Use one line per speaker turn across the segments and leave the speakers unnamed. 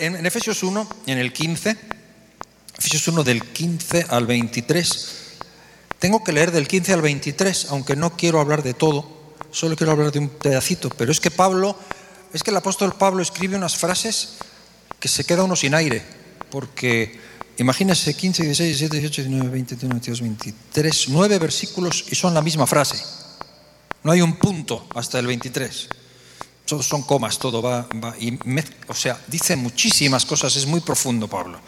en, en Efesios 1, en el 15, Efesios 1 del 15 al 23. Tengo que leer del 15 al 23, aunque no quiero hablar de todo, solo quiero hablar de un pedacito, pero es que Pablo, es que el apóstol Pablo escribe unas frases que se queda uno sin aire, porque imagínese 15, 16, 17, 18, 19, 20, 21, 22, 23, nueve versículos y son la misma frase. No hay un punto hasta el 23. Son comas, todo va, va y o sea, dice muchísimas cosas, es muy profundo Pablo.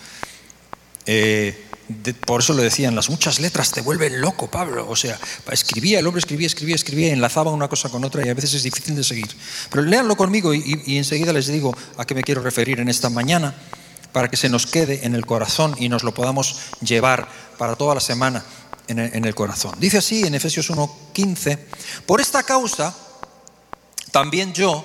Eh, de- por eso le decían, las muchas letras te vuelven loco, Pablo. O sea, escribía, el hombre escribía, escribía, escribía, enlazaba una cosa con otra y a veces es difícil de seguir. Pero léanlo conmigo y- y enseguida les digo a qué me quiero referir en esta mañana para que se nos quede en el corazón y nos lo podamos llevar para toda la semana en el, en el corazón. Dice así en Efesios 1:15, por esta causa también yo,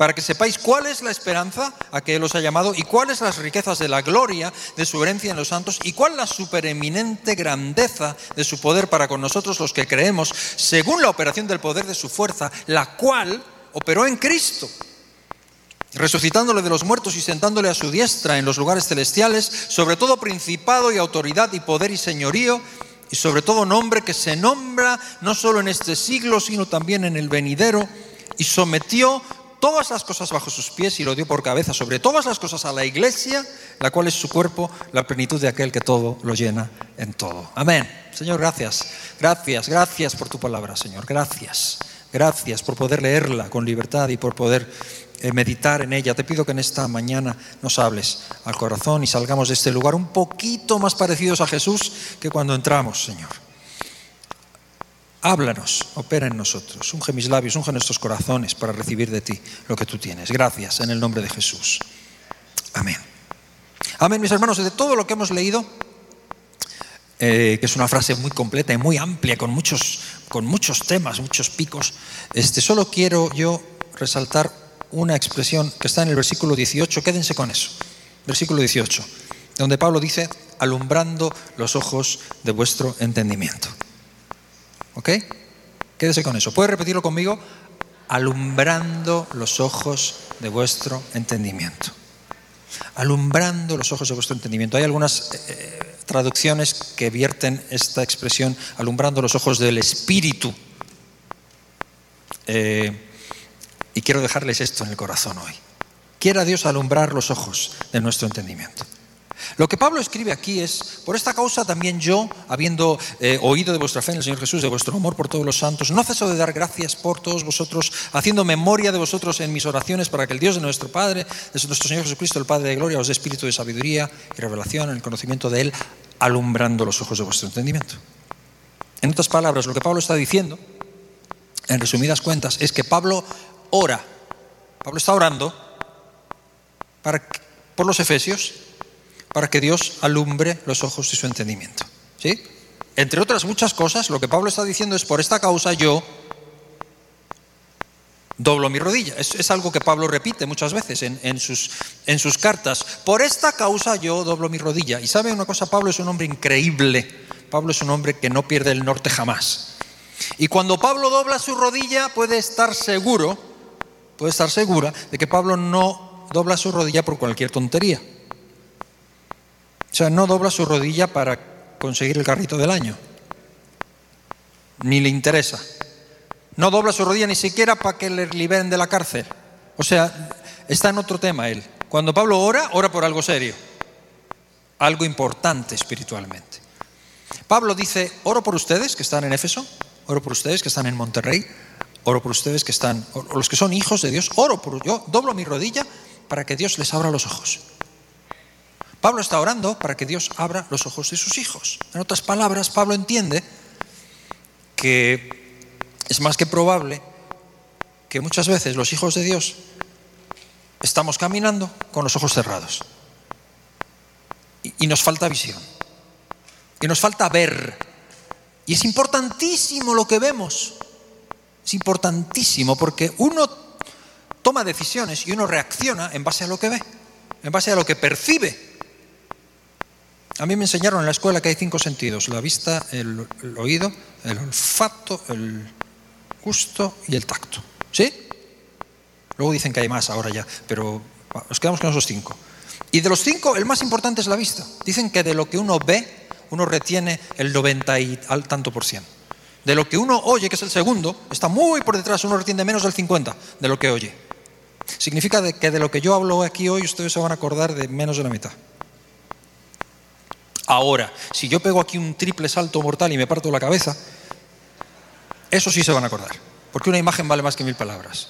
para que sepáis cuál es la esperanza a que Él os ha llamado y cuáles las riquezas de la gloria de su herencia en los santos y cuál la supereminente grandeza de su poder para con nosotros los que creemos, según la operación del poder de su fuerza, la cual operó en Cristo, resucitándole de los muertos y sentándole a su diestra en los lugares celestiales, sobre todo principado y autoridad y poder y señorío, y sobre todo nombre que se nombra no solo en este siglo, sino también en el venidero, y sometió todas las cosas bajo sus pies y lo dio por cabeza sobre todas las cosas a la iglesia, la cual es su cuerpo, la plenitud de aquel que todo lo llena en todo. Amén. Señor, gracias. Gracias, gracias por tu palabra, Señor. Gracias. Gracias por poder leerla con libertad y por poder eh, meditar en ella. Te pido que en esta mañana nos hables al corazón y salgamos de este lugar un poquito más parecidos a Jesús que cuando entramos, Señor. Háblanos, opera en nosotros, unge mis labios, unge nuestros corazones para recibir de ti lo que tú tienes. Gracias en el nombre de Jesús. Amén. Amén, mis hermanos, de todo lo que hemos leído, eh, que es una frase muy completa y muy amplia, con muchos, con muchos temas, muchos picos, este, solo quiero yo resaltar una expresión que está en el versículo 18, quédense con eso, versículo 18, donde Pablo dice, alumbrando los ojos de vuestro entendimiento. ¿Ok? Quédese con eso. ¿Puede repetirlo conmigo? Alumbrando los ojos de vuestro entendimiento. Alumbrando los ojos de vuestro entendimiento. Hay algunas eh, traducciones que vierten esta expresión, alumbrando los ojos del espíritu. Eh, y quiero dejarles esto en el corazón hoy. Quiera Dios alumbrar los ojos de nuestro entendimiento. Lo que Pablo escribe aquí es, por esta causa también yo, habiendo eh, oído de vuestra fe en el Señor Jesús, de vuestro amor por todos los santos, no ceso de dar gracias por todos vosotros, haciendo memoria de vosotros en mis oraciones para que el Dios de nuestro Padre, de nuestro Señor Jesucristo, el Padre de gloria, os dé espíritu de sabiduría y revelación en el conocimiento de Él, alumbrando los ojos de vuestro entendimiento. En otras palabras, lo que Pablo está diciendo, en resumidas cuentas, es que Pablo ora. Pablo está orando para, por los efesios para que Dios alumbre los ojos de su entendimiento. ¿Sí? Entre otras muchas cosas, lo que Pablo está diciendo es, por esta causa yo doblo mi rodilla. Es, algo que Pablo repite muchas veces en, sus, en sus cartas. Por esta causa yo doblo mi rodilla. Y sabe una cosa, Pablo es un hombre increíble. Pablo es un hombre que no pierde el norte jamás. Y cuando Pablo dobla su rodilla, puede estar seguro, puede estar segura de que Pablo no dobla su rodilla por cualquier tontería. O sea, no dobla su rodilla para conseguir el carrito del año. Ni le interesa. No dobla su rodilla ni siquiera para que le liberen de la cárcel. O sea, está en otro tema él. Cuando Pablo ora, ora por algo serio. Algo importante espiritualmente. Pablo dice, oro por ustedes que están en Éfeso, oro por ustedes que están en Monterrey, oro por ustedes que están, o los que son hijos de Dios, oro por yo, doblo mi rodilla para que Dios les abra los ojos. Pablo está orando para que Dios abra los ojos de sus hijos. En otras palabras, Pablo entiende que es más que probable que muchas veces los hijos de Dios estamos caminando con los ojos cerrados. Y, nos falta visión. Y nos falta ver. Y es importantísimo lo que vemos. Es importantísimo porque uno toma decisiones y uno reacciona en base a lo que ve, en base a lo que percibe. A mí me enseñaron en la escuela que hay cinco sentidos, la vista, el, oído, el olfato, el gusto y el tacto. ¿Sí? Luego dicen que hay más ahora ya, pero nos quedamos con esos cinco. Y de los cinco, el más importante es la vista. Dicen que de lo que uno ve, uno retiene el 90 y al tanto por ciento. De lo que uno oye, que es el segundo, está muy por detrás, uno retiene menos del 50 de lo que oye. Significa que de lo que yo hablo aquí hoy, ustedes se van a acordar de menos de la mitad. Ahora, si yo pego aquí un triple salto mortal y me parto la cabeza, eso sí se van a acordar, porque una imagen vale más que mil palabras.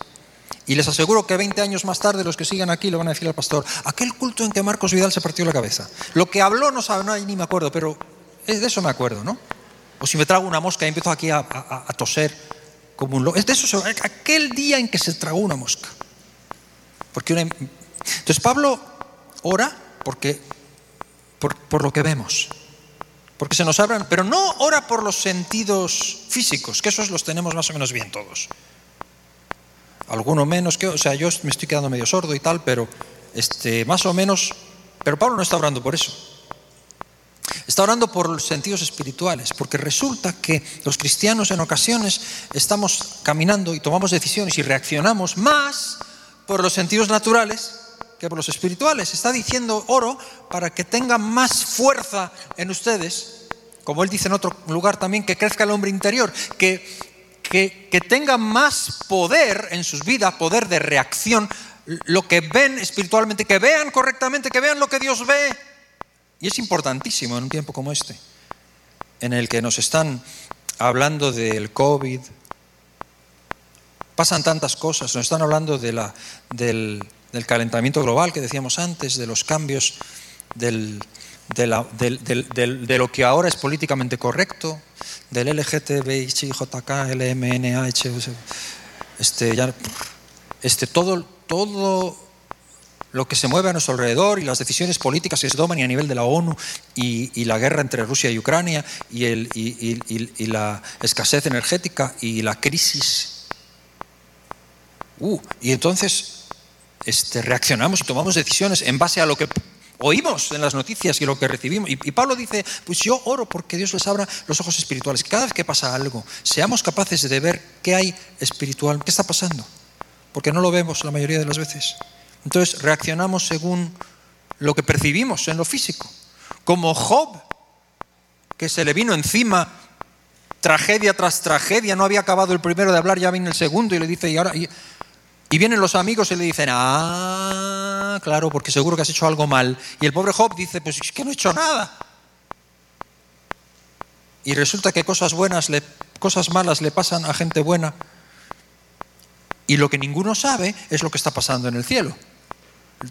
Y les aseguro que 20 años más tarde los que sigan aquí le van a decir al pastor, aquel culto en que Marcos Vidal se partió la cabeza. Lo que habló no sabe, no, ni me acuerdo, pero de eso me acuerdo, ¿no? O si me trago una mosca y empiezo aquí a, toser como un loco. Es de eso, aquel día en que se tragó una mosca. Porque Entonces Pablo ora porque, por, por lo que vemos, porque se nos abran, pero no ora por los sentidos físicos, que esos los tenemos más o menos bien todos. Alguno menos que, o sea, yo me estoy quedando medio sordo y tal, pero este, más o menos, pero Pablo no está orando por eso. Está orando por los sentidos espirituales, porque resulta que los cristianos en ocasiones estamos caminando y tomamos decisiones y reaccionamos más por los sentidos naturales que por los espirituales. Está diciendo oro para que tenga más fuerza en ustedes, como él dice en otro lugar también, que crezca el hombre interior, que, que, que tenga más poder en sus vidas, poder de reacción, lo que ven espiritualmente, que vean correctamente, que vean lo que Dios ve y es importantísimo en un tiempo como este, en el que nos están hablando del COVID, pasan tantas cosas, nos están hablando de la, del, calentamiento global que decíamos antes, de los cambios del, de, lo que ahora es políticamente correcto, del LGTBIJK, LMNA, este, este, todo, todo lo que se mueve a nuestro alrededor y las decisiones políticas que se toman y a nivel de la ONU y, la guerra entre Rusia y Ucrania y, la escasez energética y la crisis. Uh, y entonces este, reaccionamos y tomamos decisiones en base a lo que oímos en las noticias y lo que recibimos. Y, Pablo dice, pues yo oro porque Dios les abra los ojos espirituales. Cada vez que pasa algo, seamos capaces de ver qué hay espiritual, qué está pasando. Porque no lo vemos la mayoría de las veces. Entonces reaccionamos según lo que percibimos en lo físico. Como Job, que se le vino encima tragedia tras tragedia, no había acabado el primero de hablar, ya viene el segundo y le dice, y ahora... vienen los amigos y le dicen, ah, claro, porque seguro que has hecho algo mal. Y el pobre Job dice, pues es que no he hecho nada. Y resulta que cosas buenas, le, cosas malas le pasan a gente buena. Y lo que ninguno sabe es lo que está pasando en el cielo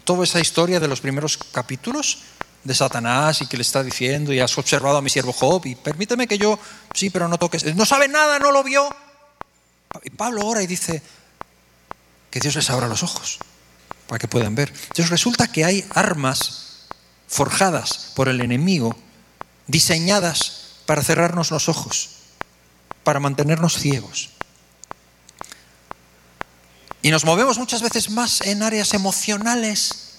toda esa historia de los primeros capítulos de Satanás y que le está diciendo, y has observado a mi siervo Job, y permíteme que yo, sí, pero no toques, no sabe nada, no lo vio. Y Pablo ora y dice que Dios les abra los ojos para que puedan ver. Entonces resulta que hay armas forjadas por el enemigo, diseñadas para cerrarnos los ojos, para mantenernos ciegos. Y nos movemos muchas veces más en áreas emocionales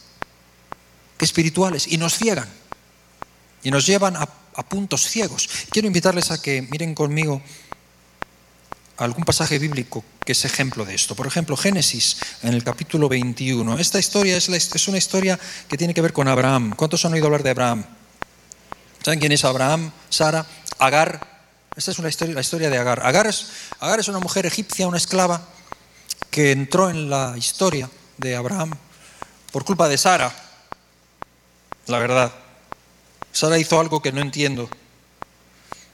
que espirituales y nos ciegan y nos llevan a, puntos ciegos. Quiero invitarles a que miren conmigo algún pasaje bíblico que es ejemplo de esto. Por ejemplo, Génesis, en el capítulo 21. Esta historia es, una historia que tiene que ver con Abraham. ¿Cuántos han oído hablar de Abraham? ¿Saben quién es Abraham? Sara, Agar. Esta es una historia, la historia de Agar. Agar es, una mujer egipcia, una esclava, que entró en la historia de Abraham por culpa de Sara, la verdad. Sara hizo algo que no entiendo.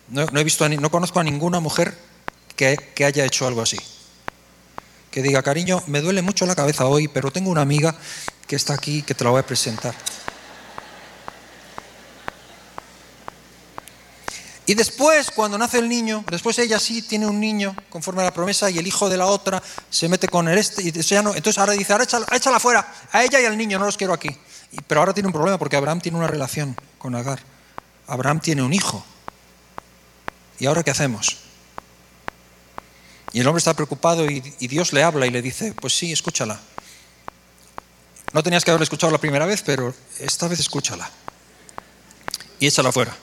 No, he visto, no conozco a ninguna mujer que, haya hecho algo así. Que diga, cariño, me duele mucho la cabeza hoy, pero tengo una amiga que está aquí que te la voy a presentar. Y después, cuando nace el niño, después ella sí tiene un niño conforme a la promesa y el hijo de la otra se mete con el este. Y ya no, entonces ahora dice, ahora échala, fuera, a ella y al niño, no los quiero aquí. pero ahora tiene un problema porque Abraham tiene una relación con Agar. Abraham tiene un hijo. ¿Y ahora qué hacemos? Y el hombre está preocupado y, Dios le habla y le dice, pues sí, escúchala. No tenías que haberla escuchado la primera vez, pero esta vez escúchala. Y échala fuera.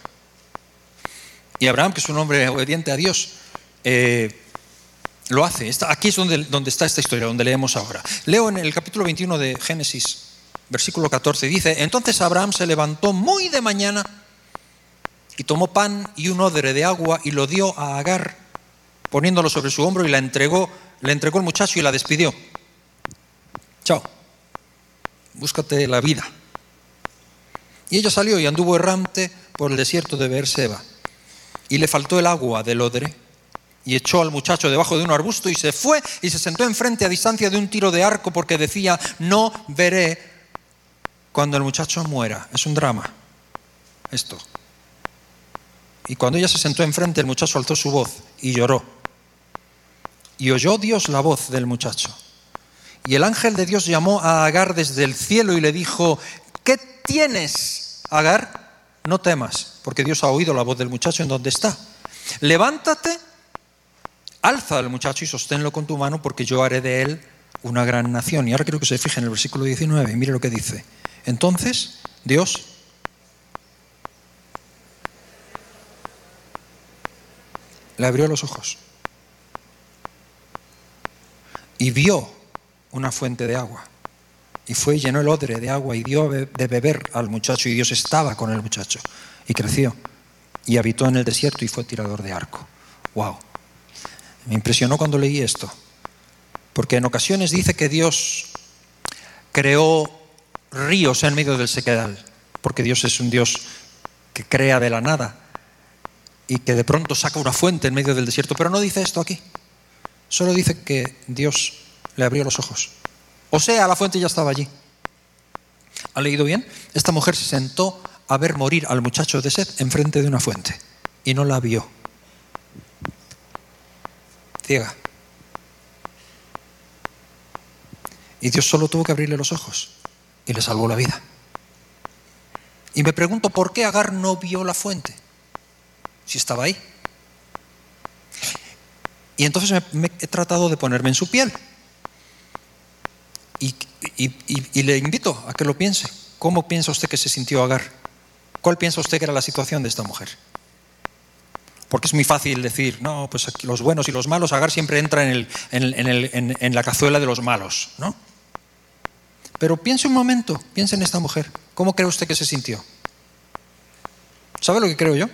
Y Abraham, que es un hombre obediente a Dios, eh, lo hace. aquí es donde, donde está esta historia, donde leemos ahora. Leo en el capítulo 21 de Génesis, versículo 14, dice, entonces Abraham se levantó muy de mañana y tomó pan y un odre de agua y lo dio a Agar, poniéndolo sobre su hombro y la entregó, le entregó el muchacho y la despidió. Chao, búscate la vida. Y ella salió y anduvo errante por el desierto de Beerseba. Y le faltó el agua del odre y echó al muchacho debajo de un arbusto y se fue y se sentó enfrente a distancia de un tiro de arco porque decía, no veré cuando el muchacho muera. Es un drama esto. Y cuando ella se sentó enfrente, el muchacho alzó su voz y lloró. Y oyó Dios la voz del muchacho. Y el ángel de Dios llamó a Agar desde el cielo y le dijo, ¿qué tienes, Agar? No temas, porque Dios ha oído la voz del muchacho en donde está. Levántate alza al muchacho y sosténlo con tu mano porque yo haré de él una gran nación. Y ahora quiero que se fije en el versículo 19, mire lo que dice. Entonces, Dios le abrió los ojos y vio una fuente de agua. Y fue y llenó el odre de agua y dio de beber al muchacho. Y Dios estaba con el muchacho. Y creció. Y habitó en el desierto y fue tirador de arco. ¡Wow! Me impresionó cuando leí esto, porque en ocasiones dice que Dios creó ríos en medio del sequedal, porque Dios es un Dios que crea de la nada y que de pronto saca una fuente en medio del desierto, pero no dice esto aquí. Solo dice que Dios le abrió los ojos. O sea, la fuente ya estaba allí. ¿Ha leído bien? Esta mujer se sentó a ver morir al muchacho de sed enfrente de una fuente y no la vio ciega. Y Dios solo tuvo que abrirle los ojos y le salvó la vida. Y me pregunto por qué Agar no vio la fuente, si estaba ahí. Y entonces me, he tratado de ponerme en su piel. Y, le invito a que lo piense. ¿Cómo piensa usted que se sintió Agar? ¿Cuál piensa usted que era la situación de esta mujer? Porque es muy fácil decir, no, pues los buenos y los malos, Agar siempre entra en, en, la cazuela de los malos, ¿no? Pero piense un momento, piense en esta mujer. ¿Cómo cree usted que se sintió? ¿Sabe lo que creo yo?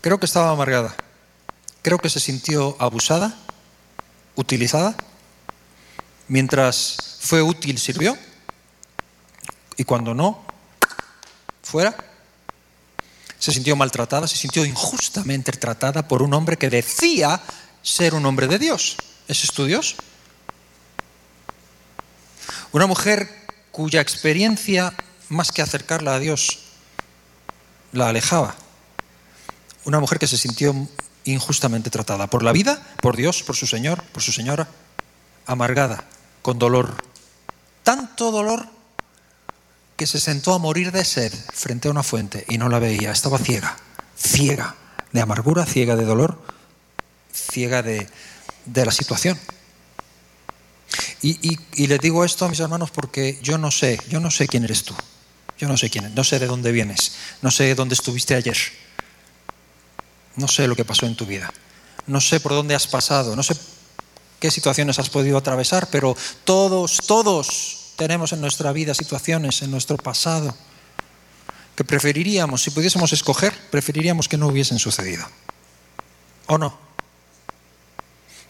Creo que estaba amargada. Creo que se sintió abusada, utilizada. Mientras fue útil, sirvió. Y cuando no, fuera se sintió maltratada, se sintió injustamente tratada por un hombre que decía ser un hombre de Dios. ¿Ese es tu Dios? Una mujer cuya experiencia, más que acercarla a Dios, la alejaba. Una mujer que se sintió injustamente tratada por la vida, por Dios, por su Señor, por su Señora, amargada, con dolor. Tanto dolor que se sentó a morir de sed frente a una fuente y no la veía, estaba ciega, ciega de amargura, ciega de dolor, ciega de, la situación. Y, y, les digo esto a mis hermanos porque yo no sé, yo no sé quién eres tú, yo no sé quién, no sé de dónde vienes, no sé dónde estuviste ayer, no sé lo que pasó en tu vida, no sé por dónde has pasado, no sé qué situaciones has podido atravesar, pero todos, todos tenemos en nuestra vida situaciones, en nuestro pasado, que preferiríamos, si pudiésemos escoger, preferiríamos que no hubiesen sucedido. ¿O no?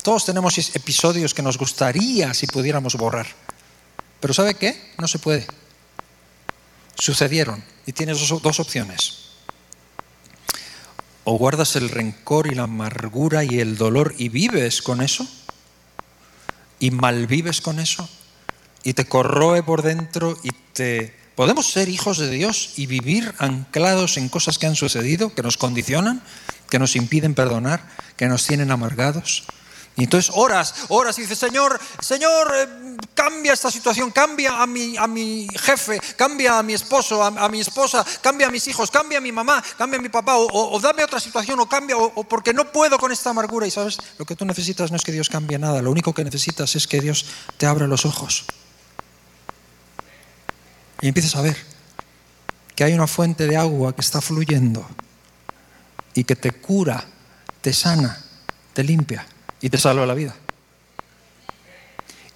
Todos tenemos episodios que nos gustaría si pudiéramos borrar. Pero ¿sabe qué? No se puede. Sucedieron y tienes dos opciones. O guardas el rencor y la amargura y el dolor y vives con eso y malvives con eso y te corroe por dentro y te... ¿Podemos ser hijos de Dios y vivir anclados en cosas que han sucedido, que nos condicionan, que nos impiden perdonar, que nos tienen amargados? Y entonces oras, oras y dices, Señor, Señor, eh, cambia esta situación, cambia a mi, a mi jefe, cambia a mi esposo, a, mi esposa, cambia a mis hijos, cambia a mi mamá, cambia a mi papá, o, dame otra situación, o cambia, o, porque no puedo con esta amargura. Y sabes, lo que tú necesitas no es que Dios cambie nada, lo único que necesitas es que Dios te abra los ojos. Y empieces a ver que hay una fuente de agua que está fluyendo y que te cura, te sana, te limpia y te salva la vida.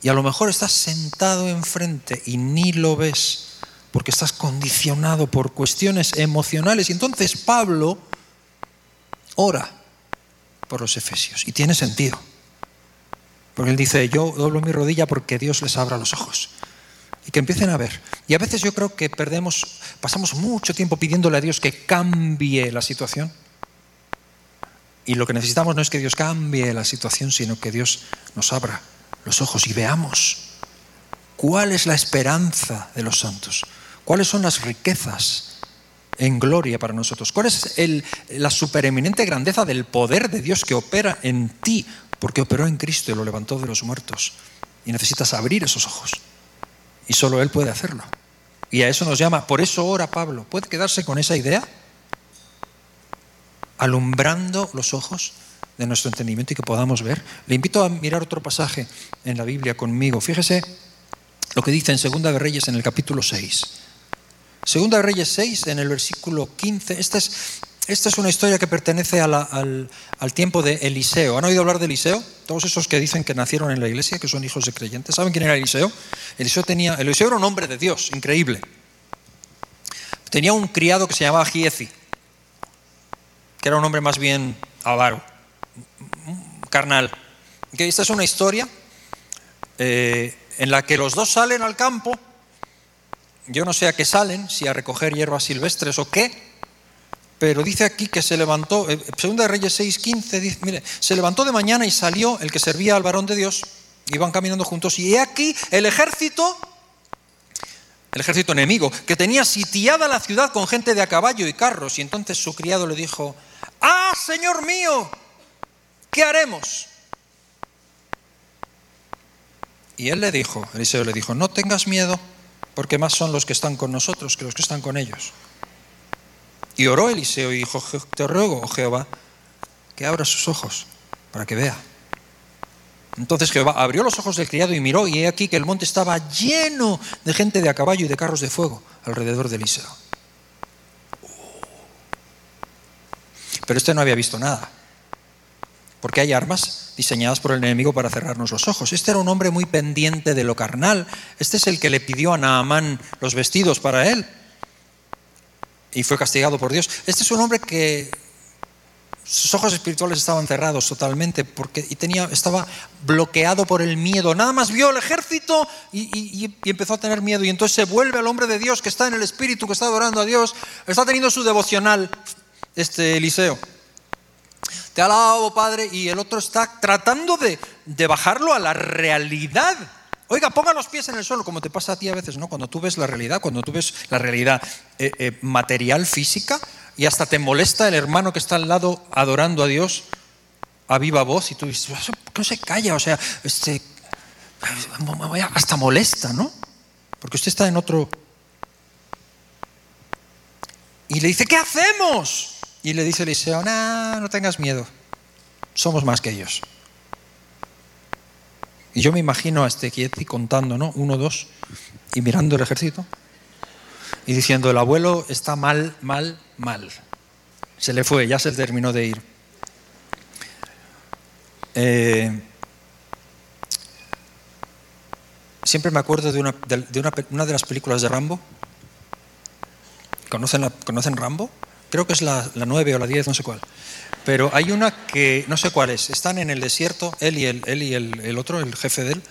Y a lo mejor estás sentado enfrente y ni lo ves porque estás condicionado por cuestiones emocionales. Y entonces Pablo ora por los efesios y tiene sentido. Porque él dice, yo doblo mi rodilla porque Dios les abra los ojos y que empiecen a ver. Y a veces yo creo que perdemos, pasamos mucho tiempo pidiéndole a Dios que cambie la situación y lo que necesitamos no es que Dios cambie la situación, sino que Dios nos abra los ojos y veamos cuál es la esperanza de los santos, cuáles son las riquezas en gloria para nosotros, cuál es la supereminente grandeza del poder de Dios que opera en ti, porque operó en Cristo y lo levantó de los muertos. Y necesitas abrir esos ojos. Y solo Él puede hacerlo. Y a eso nos llama, por eso ora Pablo. ¿Puede quedarse con esa idea? Alumbrando los ojos de nuestro entendimiento y que podamos ver. Le invito a mirar otro pasaje en la Biblia conmigo. Fíjese lo que dice en Segunda de Reyes en el capítulo 6. Segunda de Reyes 6 en el versículo 15. Esta es, esta es una historia que pertenece al, al, tiempo de Eliseo. ¿Han oído hablar de Eliseo? Todos esos que dicen que nacieron en la iglesia, que son hijos de creyentes. ¿Saben quién era Eliseo? Eliseo, tenía, Eliseo era un hombre de Dios, increíble. Tenía un criado que se llamaba Giezi que era un hombre más bien avaro, carnal. Que esta es una historia eh, en la que los dos salen al campo, yo no sé a qué salen, si a recoger hierbas silvestres o qué, pero dice aquí que se levantó, eh, Segunda de Reyes 6:15, dice, mire, se levantó de mañana y salió el que servía al varón de Dios, iban caminando juntos, y he aquí el ejército, el ejército enemigo, que tenía sitiada la ciudad con gente de a caballo y carros, y entonces su criado le dijo, ah, Señor mío, ¿qué haremos? Y él le dijo, Eliseo le dijo, no tengas miedo, porque más son los que están con nosotros que los que están con ellos. Y oró Eliseo y dijo, te ruego, oh Jehová, que abra sus ojos para que vea. Entonces Jehová abrió los ojos del criado y miró, y he aquí que el monte estaba lleno de gente de a caballo y de carros de fuego alrededor de Eliseo. Pero este no había visto nada. Porque hay armas diseñadas por el enemigo para cerrarnos los ojos. Este era un hombre muy pendiente de lo carnal. Este es el que le pidió a Naamán los vestidos para él. Y fue castigado por Dios. Este es un hombre que sus ojos espirituales estaban cerrados totalmente porque, y tenía, estaba bloqueado por el miedo. Nada más vio el ejército y, y, empezó a tener miedo. Y entonces se vuelve al hombre de Dios que está en el espíritu, que está adorando a Dios, está teniendo su devocional este Eliseo. Te alabo, Padre, y el otro está tratando de, bajarlo a la realidad. Oiga, ponga los pies en el suelo, como te pasa a ti a veces, ¿no? Cuando tú ves la realidad, cuando tú ves la realidad eh, eh, material, física, y hasta te molesta el hermano que está al lado adorando a Dios a viva voz, y tú dices, no se calla, o sea, este, hasta molesta, ¿no? Porque usted está en otro. Y le dice, ¿qué hacemos? Y le dice Eliseo, no, no tengas miedo, somos más que ellos. Y yo me imagino a este Kieti contando, ¿no? Uno, dos, y mirando el ejército y diciendo, el abuelo está mal, mal, mal. Se le fue, ya se terminó de ir. Eh, siempre me acuerdo de, una de, una de las películas de Rambo. ¿Conocen, la, ¿Conocen Rambo? Creo que es la, la 9 o la 10, no sé cuál. Pero hay una que no sé cuál es. Están en el desierto, él y, el, él y el, otro, el jefe de él,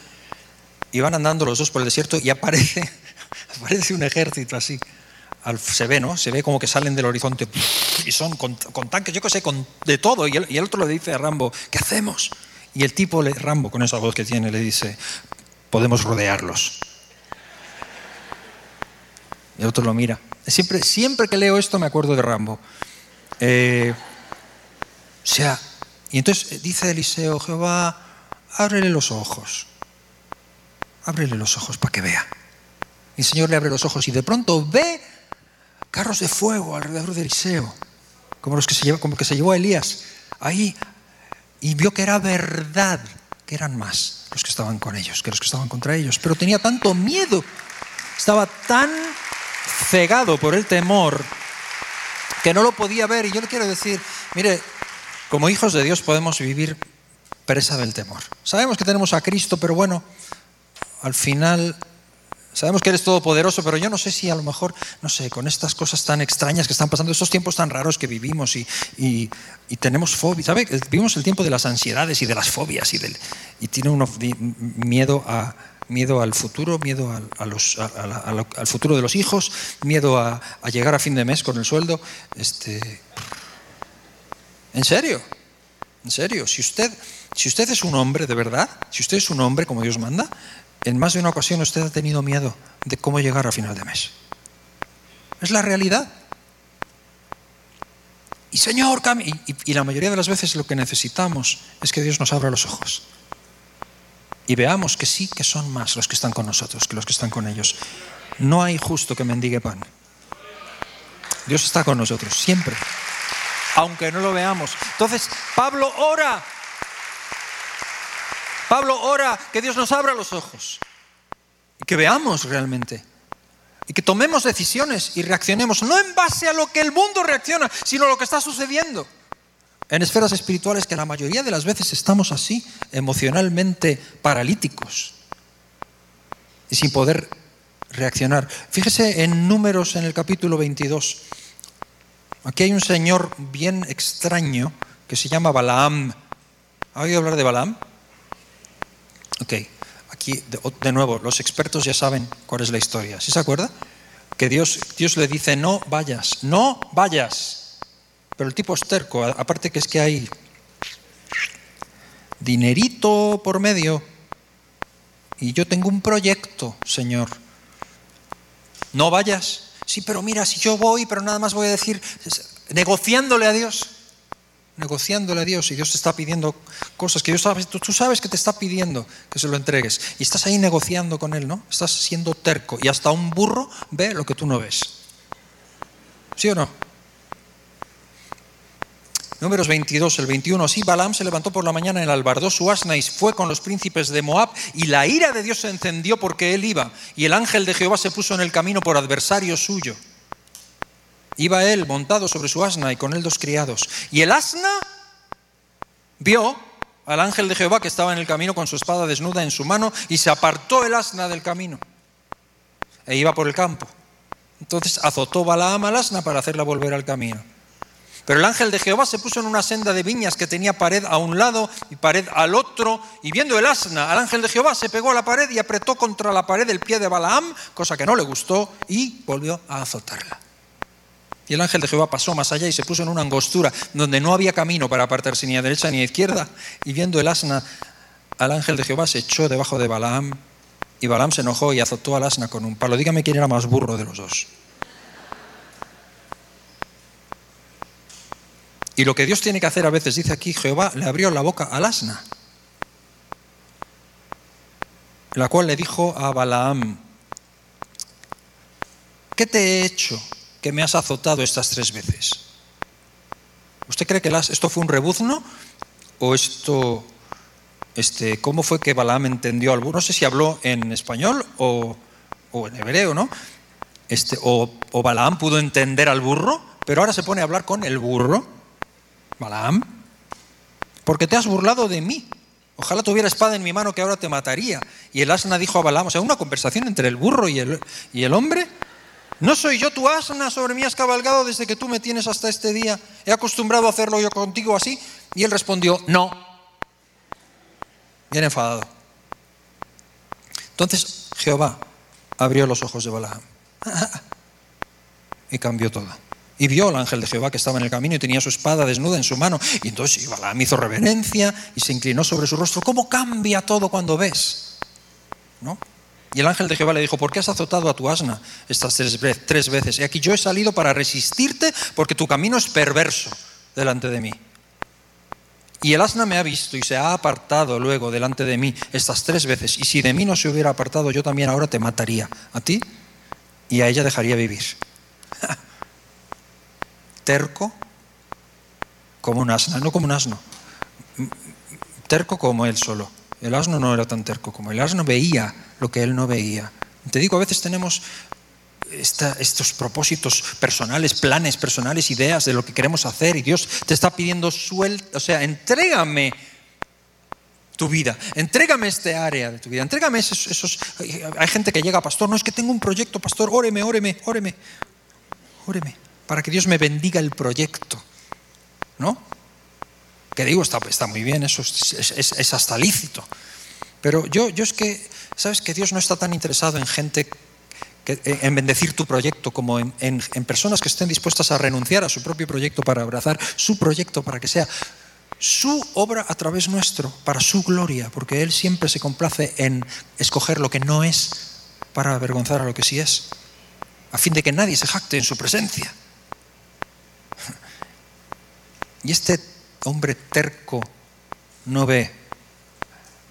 y van andando los dos por el desierto y aparece, aparece un ejército así. se ve, ¿no? Se ve como que salen del horizonte y son con, tanques, yo qué sé, con, de todo. Y el, y el, otro le dice a Rambo, ¿qué hacemos? Y el tipo, le, Rambo, con esa voz que tiene, le dice, podemos rodearlos. Y el otro lo mira. Siempre, que leo esto me acuerdo de Rambo. Eh, o sea, y entonces dice Eliseo, Jehová, ábrele los ojos. Ábrele los ojos para que vea. El Señor le abre los ojos y de pronto ve carros de fuego alrededor de Eliseo, como los que se llevó, como que se llevó a Elías ahí y vio que era verdad, que eran más los que estaban con ellos que los que estaban contra ellos. Pero tenía tanto miedo, estaba tan cegado por el temor que no lo podía ver. Y yo le quiero decir, mire, como hijos de Dios podemos vivir presa del temor. Sabemos que tenemos a Cristo, pero bueno, al final sabemos que eres todopoderoso, pero yo no sé si a lo mejor, no sé, con estas cosas tan extrañas que están pasando, estos tiempos tan raros que vivimos y, y, tenemos fobias, ¿sabe? Vivimos el tiempo de las ansiedades y de las fobias y, del, y tiene uno miedo a miedo al futuro, miedo al futuro de los hijos, miedo a, llegar a fin de mes con el sueldo. Este, ¿En serio? ¿En serio? Si usted, si usted es un hombre de verdad, si usted es un hombre como Dios manda, en más de una ocasión usted ha tenido miedo de cómo llegar a final de mes. Es la realidad. Y Señor, y, y la mayoría de las veces lo que necesitamos es que Dios nos abra los ojos y veamos que sí que son más los que están con nosotros que los que están con ellos. No hay justo que mendigue pan. Dios está con nosotros, siempre, aunque no lo veamos. Entonces, Pablo ora. Pablo ora que Dios nos abra los ojos y que veamos realmente y que tomemos decisiones y reaccionemos, no en base a lo que el mundo reacciona, sino a lo que está sucediendo en esferas espirituales que la mayoría de las veces estamos así, emocionalmente paralíticos y sin poder reaccionar. Fíjese en números en el capítulo 22. Aquí hay un señor bien extraño que se llama Balaam. ¿Ha oído hablar de Balaam? Ok, aquí de, nuevo, los expertos ya saben cuál es la historia. ¿Sí se acuerda? Que Dios, Dios le dice, no vayas, no vayas. Pero el tipo es terco, aparte que es que hay dinerito por medio. Y yo tengo un proyecto, Señor. No vayas. Sí, pero mira, si yo voy, pero nada más voy a decir, negociándole a Dios, negociándole a Dios, y Dios te está pidiendo cosas que Dios sabes, tú sabes que te está pidiendo que se lo entregues, y estás ahí negociando con Él, ¿no? Estás siendo terco, y hasta un burro ve lo que tú no ves. ¿Sí o no? Números 22, el 21. Así Balaam se levantó por la mañana en el albardó su asna y fue con los príncipes de Moab y la ira de Dios se encendió porque él iba y el ángel de Jehová se puso en el camino por adversario suyo. Iba él montado sobre su asna y con él dos criados. Y el asna vio al ángel de Jehová que estaba en el camino con su espada desnuda en su mano y se apartó el asna del camino e iba por el campo. Entonces azotó Balaam al asna para hacerla volver al camino. Pero el ángel de Jehová se puso en una senda de viñas que tenía pared a un lado y pared al otro, y viendo el asna al ángel de Jehová, se pegó a la pared y apretó contra la pared el pie de Balaam, cosa que no le gustó, y volvió a azotarla. Y el ángel de Jehová pasó más allá y se puso en una angostura donde no había camino para apartarse ni a derecha ni a izquierda, y viendo el asna al ángel de Jehová se echó debajo de Balaam, y Balaam se enojó y azotó al asna con un palo. Dígame quién era más burro de los dos. Y lo que Dios tiene que hacer a veces, dice aquí, Jehová le abrió la boca al asna, la cual le dijo a Balaam, ¿qué te he hecho que me has azotado estas tres veces? ¿Usted cree que esto fue un rebuzno? ¿O esto, este, cómo fue que Balaam entendió algo? No sé si habló en español o, en hebreo, ¿no? Este, o, o Balaam pudo entender al burro, pero ahora se pone a hablar con el burro Balaam, porque te has burlado de mí. Ojalá tuviera espada en mi mano que ahora te mataría. Y el asna dijo a Balaam, o sea, una conversación entre el burro y el, y el hombre. ¿No soy yo tu asna? Sobre mí has cabalgado desde que tú me tienes hasta este día. He acostumbrado a hacerlo yo contigo así. Y él respondió, no. Bien enfadado. Entonces Jehová abrió los ojos de Balaam y cambió todo. Y vio al ángel de Jehová que estaba en el camino y tenía su espada desnuda en su mano. Y entonces Balaam hizo reverencia y se inclinó sobre su rostro. ¿Cómo cambia todo cuando ves? ¿No? Y el ángel de Jehová le dijo, ¿por qué has azotado a tu asna estas tres, veces? Y aquí yo he salido para resistirte porque tu camino es perverso delante de mí. Y el asna me ha visto y se ha apartado luego delante de mí estas tres veces. Y si de mí no se hubiera apartado, yo también ahora te mataría, a ti y a ella dejaría vivir. Terco como un asna, no como un asno. Terco como él solo. El asno no era tan terco como. El asno veía lo que él no veía. Te digo, a veces tenemos estos propósitos personales, planes personales, ideas de lo que queremos hacer y Dios te está pidiendo suelta, o sea, entrégame tu vida, entrégame este área de tu vida, entrégame esos, esos, Hay gente que llega, pastor, no es que tengo un proyecto, pastor, óreme, óreme, óreme, óreme, para que Dios me bendiga el proyecto, ¿no? Que digo, está, está muy bien, eso es, es, hasta lícito. Pero yo, yo es que, ¿sabes? Que Dios no está tan interesado en gente eh, en bendecir tu proyecto, como en, personas que estén dispuestas a renunciar a su propio proyecto para abrazar su proyecto, para que sea su obra a través nuestro, para su gloria, porque Él siempre se complace en escoger lo que no es para avergonzar a lo que sí es, a fin de que nadie se jacte en su presencia. Y este hombre terco no ve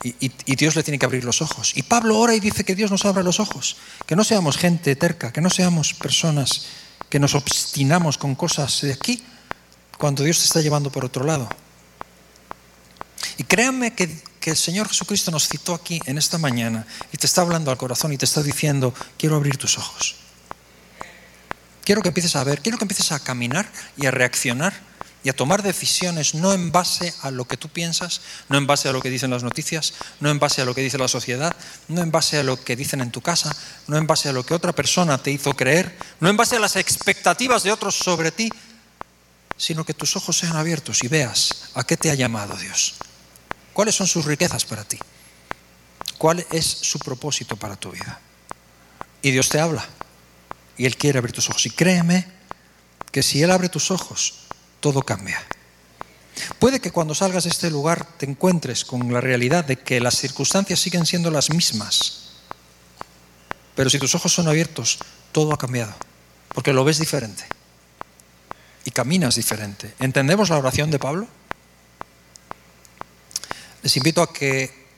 y, Dios le tiene que abrir los ojos. Y Pablo ora y dice que Dios nos abra los ojos, que no seamos gente terca, que no seamos personas que nos obstinamos con cosas de aquí cuando Dios te está llevando por otro lado. Y créanme que, que el Señor Jesucristo nos citó aquí en esta mañana y te está hablando al corazón y te está diciendo, quiero abrir tus ojos. Quiero que empieces a ver, quiero que empieces a caminar y a reaccionar y a tomar decisiones no en base a lo que tú piensas, no en base a lo que dicen las noticias, no en base a lo que dice la sociedad, no en base a lo que dicen en tu casa, no en base a lo que otra persona te hizo creer, no en base a las expectativas de otros sobre ti, sino que tus ojos sean abiertos y veas a qué te ha llamado Dios. ¿Cuáles son sus riquezas para ti? ¿Cuál es su propósito para tu vida? Y Dios te habla y Él quiere abrir tus ojos. Y créeme que si Él abre tus ojos, todo cambia. Puede que cuando salgas de este lugar te encuentres con la realidad de que las circunstancias siguen siendo las mismas, pero si tus ojos son abiertos, todo ha cambiado, porque lo ves diferente y caminas diferente. ¿Entendemos la oración de Pablo? Les invito a que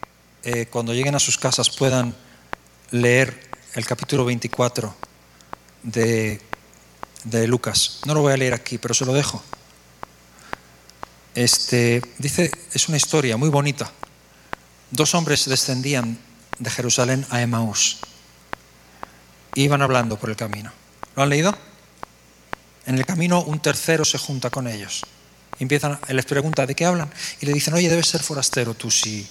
eh, cuando lleguen a sus casas puedan leer el capítulo 24 de, de Lucas. No lo voy a leer aquí, pero se lo dejo. Este, dice, es una historia muy bonita. Dos hombres descendían de Jerusalén a Emaús. Iban hablando por el camino. ¿Lo han leído? En el camino un tercero se junta con ellos. Empiezan, les pregunta de qué hablan y le dicen, oye, debes ser forastero tú si,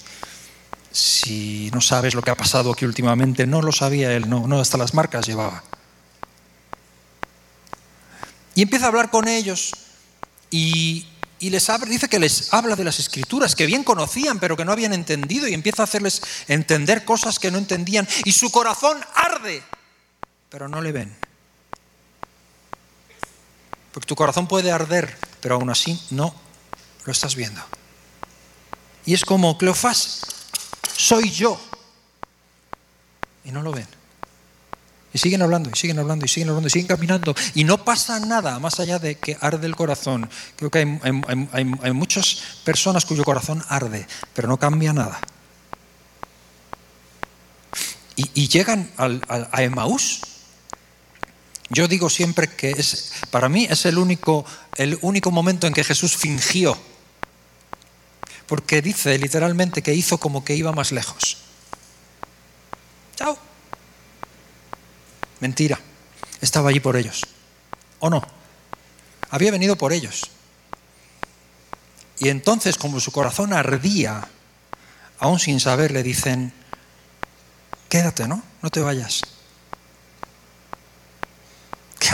si no sabes lo que ha pasado aquí últimamente. No lo sabía él, no, no, hasta las marcas llevaba. Y empieza a hablar con ellos y y les dice que les habla de las escrituras que bien conocían pero que no habían entendido y empieza a hacerles entender cosas que no entendían y su corazón arde, pero no le ven. Porque tu corazón puede arder, pero aún así no lo estás viendo. Y es como, Cleofás, soy yo. Y no lo ven. Y siguen hablando, y siguen hablando, y siguen hablando, y siguen caminando. Y no pasa nada más allá de que arde el corazón. Creo que hay, muchas personas cuyo corazón arde, pero no cambia nada. Y, llegan a Emaús. Yo digo siempre que es, para mí es el único, el único momento en que Jesús fingió. Porque dice literalmente que hizo como que iba más lejos. Chao. Mentira. Estaba allí por ellos. ¿O no? Había venido por ellos. Y entonces, como su corazón ardía, aún sin saber, le dicen, quédate, ¿no? No te vayas.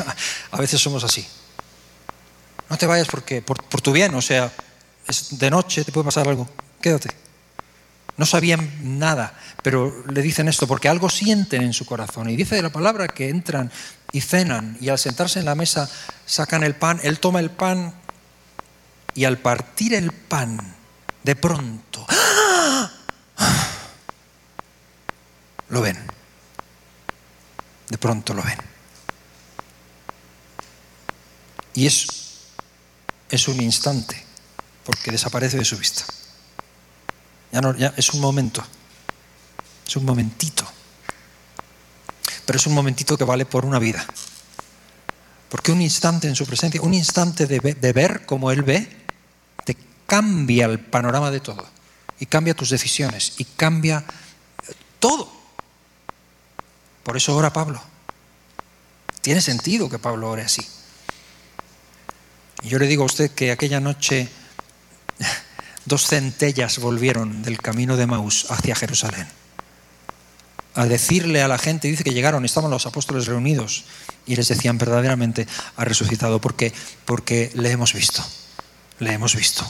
A veces somos así. No te vayas porque por, tu bien, o sea, es de noche, te puede pasar algo. Quédate. No sabían nada, pero le dicen esto porque algo sienten en su corazón. Y dice de la palabra que entran y cenan y al sentarse en la mesa sacan el pan, él toma el pan y al partir el pan, de pronto, lo ven. De pronto lo ven. Y es, es un instante porque desaparece de su vista. Ya no, ya es un momento, es un momentito, pero es un momentito que vale por una vida. Porque un instante en su presencia, un instante de, ver como Él ve, te cambia el panorama de todo. Y cambia tus decisiones. Y cambia todo. Por eso ora Pablo. Tiene sentido que Pablo ore así. Y yo le digo a usted que aquella noche dos centellas volvieron del camino de Maús hacia Jerusalén. A decirle a la gente, dice que llegaron, estaban los apóstoles reunidos y les decían verdaderamente ha resucitado porque porque le hemos visto. Le hemos visto.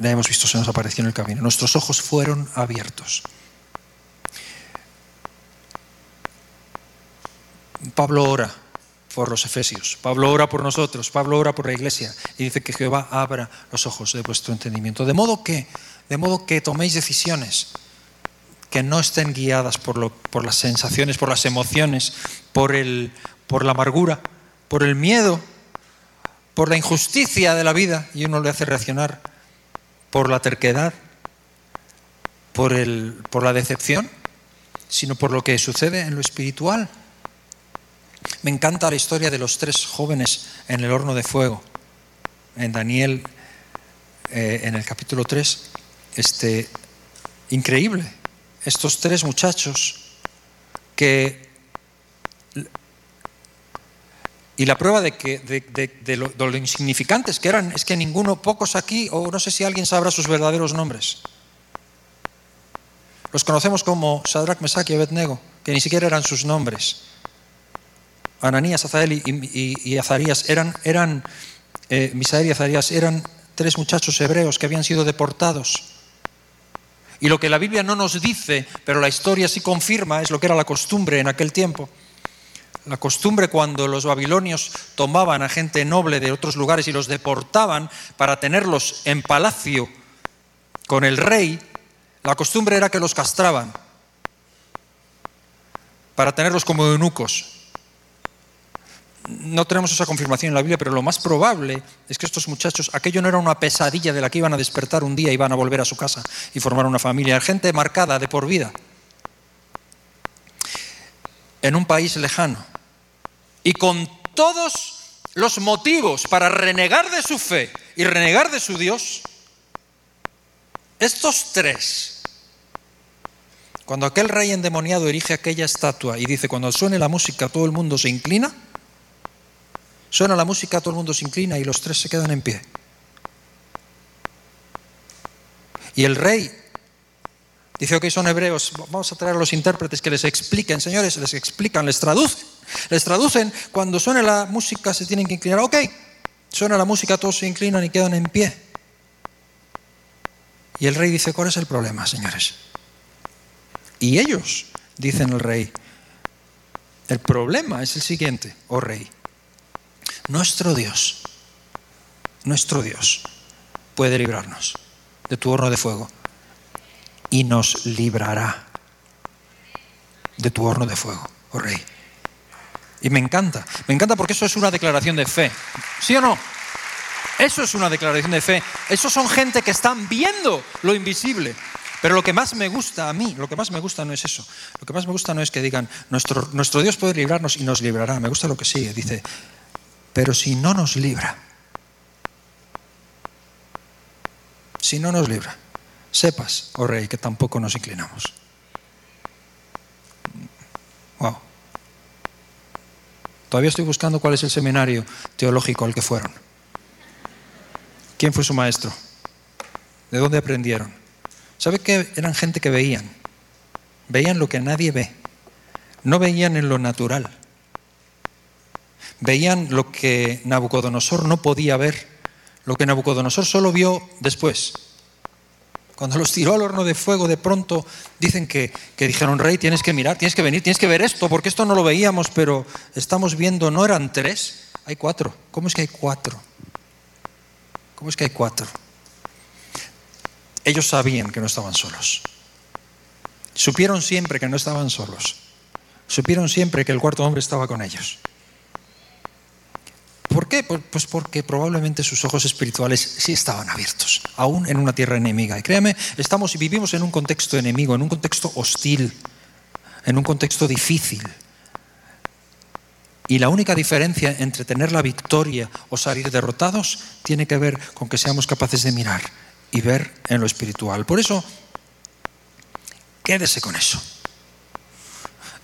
Le hemos visto, se nos apareció en el camino. Nuestros ojos fueron abiertos. Pablo ora por los efesios, Pablo ora por nosotros, Pablo ora por la iglesia y dice que Jehová abra los ojos de vuestro entendimiento. De modo que, de modo que toméis decisiones que no estén guiadas por, lo, por las sensaciones, por las emociones, por, el, por la amargura, por el miedo, por la injusticia de la vida, y uno le hace reaccionar por la terquedad, por, el, por la decepción, sino por lo que sucede en lo espiritual. Me encanta la historia de los tres jóvenes en el horno de fuego. En Daniel, eh, en el capítulo 3, este, increíble. Estos tres muchachos que... Y la prueba de, que, de, lo, de, lo, insignificantes que eran es que ninguno, pocos aquí, o no sé si alguien sabrá sus verdaderos nombres. Los conocemos como Sadrach, Mesach y Abednego, que ni siquiera eran sus nombres. Ananías, Azael y, Azarías eran, eran eh, Misael y Azarías eran tres muchachos hebreos que habían sido deportados. Y lo que la Biblia no nos dice, pero la historia sí confirma, es lo que era la costumbre en aquel tiempo. La costumbre cuando los babilonios tomaban a gente noble de otros lugares y los deportaban para tenerlos en palacio con el rey, la costumbre era que los castraban para tenerlos como eunucos no tenemos esa confirmación en la Biblia, pero lo más probable es que estos muchachos, aquello no era una pesadilla de la que iban a despertar un día y iban a volver a su casa y formar una familia. Gente marcada de por vida en un país lejano y con todos los motivos para renegar de su fe y renegar de su Dios, estos tres, cuando aquel rey endemoniado erige aquella estatua y dice, cuando suene la música todo el mundo se inclina, Suena la música, todo el mundo se inclina y los tres se quedan en pie. Y el rey dice, ok, son hebreos, vamos a traer a los intérpretes que les expliquen, señores, les explican, les traducen. Les traducen, cuando suena la música se tienen que inclinar. Ok, suena la música, todos se inclinan y quedan en pie. Y el rey dice, ¿cuál es el problema, señores? Y ellos, dicen el rey, el problema es el siguiente, oh rey. Nuestro Dios, nuestro Dios puede librarnos de tu horno de fuego y nos librará de tu horno de fuego, oh Rey. Y me encanta, me encanta porque eso es una declaración de fe. ¿Sí o no? Eso es una declaración de fe. Esos son gente que están viendo lo invisible. Pero lo que más me gusta a mí, lo que más me gusta no es eso. Lo que más me gusta no es que digan, nuestro, nuestro Dios puede librarnos y nos librará. Me gusta lo que sigue. Dice, pero si no nos libra, si no nos libra, sepas, oh rey, que tampoco nos inclinamos. Wow. Todavía estoy buscando cuál es el seminario teológico al que fueron. ¿Quién fue su maestro? ¿De dónde aprendieron? ¿Sabe que eran gente que veían? Veían lo que nadie ve. No veían en lo natural veían lo que Nabucodonosor no podía ver, lo que Nabucodonosor solo vio después. Cuando los tiró al horno de fuego, de pronto dicen que, que, dijeron, rey, tienes que mirar, tienes que venir, tienes que ver esto, porque esto no lo veíamos, pero estamos viendo, no eran tres, hay cuatro. ¿Cómo es que hay cuatro? ¿Cómo es que hay cuatro? Ellos sabían que no estaban solos. Supieron siempre que no estaban solos. Supieron siempre que el cuarto hombre estaba con ellos. ¿Por qué? Pues porque probablemente sus ojos espirituales sí estaban abiertos, aún en una tierra enemiga. Y créame, estamos y vivimos en un contexto enemigo, en un contexto hostil, en un contexto difícil. Y la única diferencia entre tener la victoria o salir derrotados tiene que ver con que seamos capaces de mirar y ver en lo espiritual. Por eso, quédese con eso.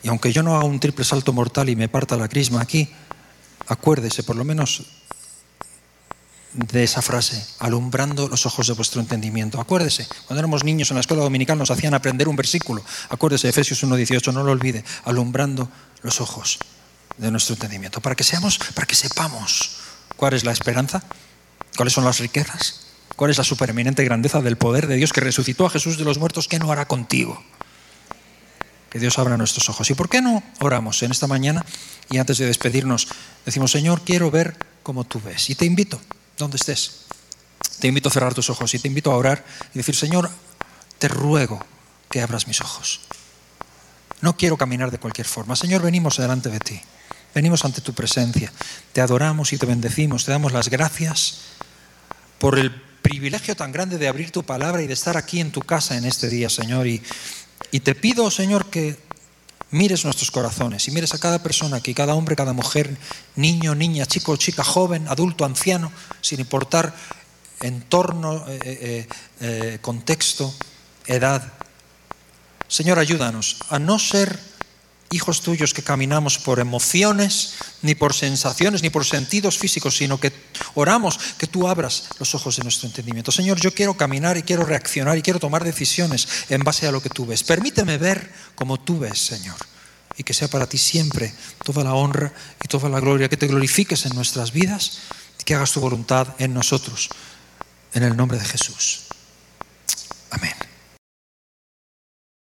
Y aunque yo no haga un triple salto mortal y me parta la crisma aquí, acuérdese por lo menos de esa frase, alumbrando los ojos de vuestro entendimiento. Acuérdese, cuando éramos niños en la escuela dominical nos hacían aprender un versículo. Acuérdese, Efesios 1.18, no lo olvide, alumbrando los ojos de nuestro entendimiento, para que seamos, para que sepamos cuál es la esperanza, cuáles son las riquezas, cuál es la supereminente grandeza del poder de Dios que resucitó a Jesús de los muertos, ¿qué no hará contigo? Que Dios abra nuestros ojos. ¿Y por qué no oramos en esta mañana? Y antes de despedirnos, decimos, Señor, quiero ver como tú ves. Y te invito, donde estés, te invito a cerrar tus ojos y te invito a orar y decir, Señor, te ruego que abras mis ojos. No quiero caminar de cualquier forma. Señor, venimos delante de ti. Venimos ante tu presencia. Te adoramos y te bendecimos. Te damos las gracias por el privilegio tan grande de abrir tu palabra y de estar aquí en tu casa en este día, Señor. Y, y te pido, Señor, que mires nuestros corazones y mires a cada persona aquí, cada hombre, cada mujer, niño, niña, chico, chica, joven, adulto, anciano, sin importar entorno, eh, eh, eh, contexto, edad. Señor, ayúdanos a no ser hijos tuyos que caminamos por emociones, ni por sensaciones, ni por sentidos físicos, sino que oramos que tú abras los ojos de nuestro entendimiento. Señor, yo quiero caminar y quiero reaccionar y quiero tomar decisiones en base a lo que tú ves. Permíteme ver como tú ves, Señor. Y que sea para ti siempre toda la honra y toda la gloria, que te glorifiques en nuestras vidas y que hagas tu voluntad en nosotros. En el nombre de Jesús. Amén.